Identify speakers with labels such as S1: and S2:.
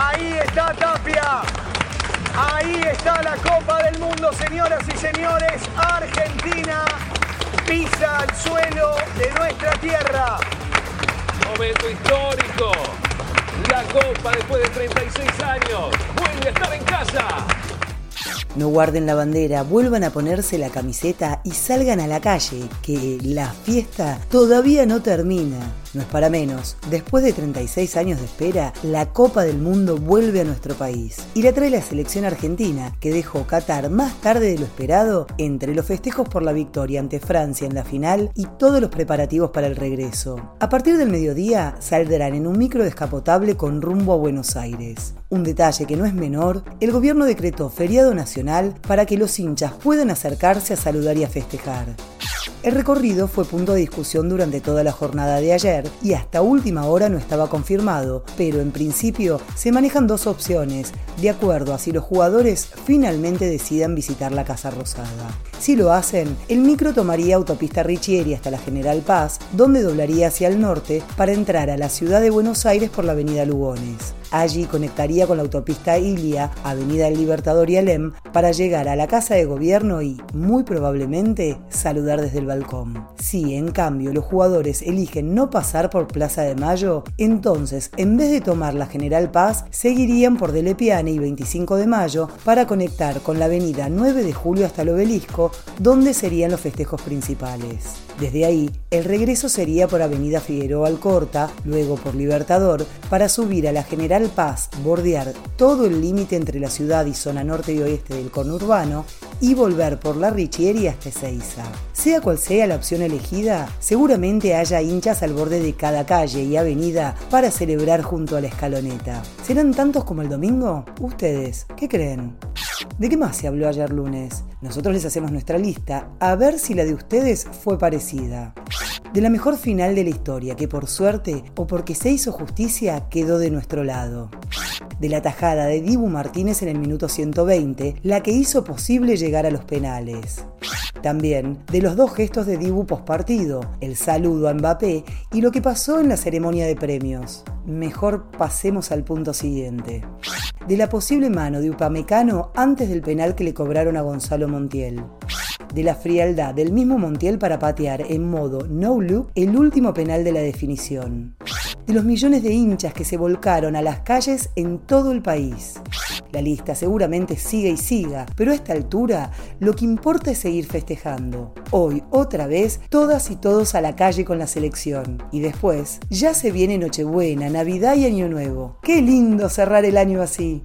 S1: Ahí está Tapia. Ahí está la Copa del Mundo, señoras y señores. Argentina pisa el suelo de nuestra tierra.
S2: Momento histórico. La Copa después de 36 años. Vuelve a estar en casa.
S3: No guarden la bandera, vuelvan a ponerse la camiseta y salgan a la calle, que la fiesta todavía no termina. No es para menos, después de 36 años de espera, la Copa del Mundo vuelve a nuestro país. Y la trae la selección argentina, que dejó Qatar más tarde de lo esperado entre los festejos por la victoria ante Francia en la final y todos los preparativos para el regreso. A partir del mediodía saldrán en un micro descapotable con rumbo a Buenos Aires. Un detalle que no es menor, el gobierno decretó feriado nacional para que los hinchas puedan acercarse a saludar y a festejar. El recorrido fue punto de discusión durante toda la jornada de ayer y hasta última hora no estaba confirmado, pero en principio se manejan dos opciones, de acuerdo a si los jugadores finalmente decidan visitar la Casa Rosada. Si lo hacen, el micro tomaría autopista Richieri hasta la General Paz, donde doblaría hacia el norte para entrar a la ciudad de Buenos Aires por la avenida Lugones. Allí conectaría con la autopista Ilia, Avenida del Libertador y Alem, para llegar a la Casa de Gobierno y, muy probablemente, saludar desde el balcón. Si, en cambio, los jugadores eligen no pasar por Plaza de Mayo, entonces, en vez de tomar la General Paz, seguirían por Delepiane y 25 de Mayo para conectar con la Avenida 9 de Julio hasta el Obelisco, donde serían los festejos principales. Desde ahí, el regreso sería por Avenida Figueroa Alcorta, luego por Libertador, para subir a la General Paz, bordear todo el límite entre la ciudad y zona norte y oeste del conurbano y volver por la Richieri hasta Ezeiza. Sea cual sea la opción elegida, seguramente haya hinchas al borde de cada calle y avenida para celebrar junto a la escaloneta. ¿Serán tantos como el domingo? ¿Ustedes qué creen? ¿De qué más se habló ayer lunes? Nosotros les hacemos nuestra lista a ver si la de ustedes fue parecida. De la mejor final de la historia, que por suerte o porque se hizo justicia quedó de nuestro lado. De la tajada de Dibu Martínez en el minuto 120, la que hizo posible llegar a los penales. También de los dos gestos de Dibu postpartido, el saludo a Mbappé y lo que pasó en la ceremonia de premios. Mejor pasemos al punto siguiente. De la posible mano de Upamecano antes del penal que le cobraron a Gonzalo Montiel. De la frialdad del mismo Montiel para patear en modo no look el último penal de la definición. De los millones de hinchas que se volcaron a las calles en todo el país. La lista seguramente sigue y siga, pero a esta altura lo que importa es seguir festejando. Hoy, otra vez, todas y todos a la calle con la selección. Y después, ya se viene Nochebuena, Navidad y Año Nuevo. ¡Qué lindo cerrar el año así!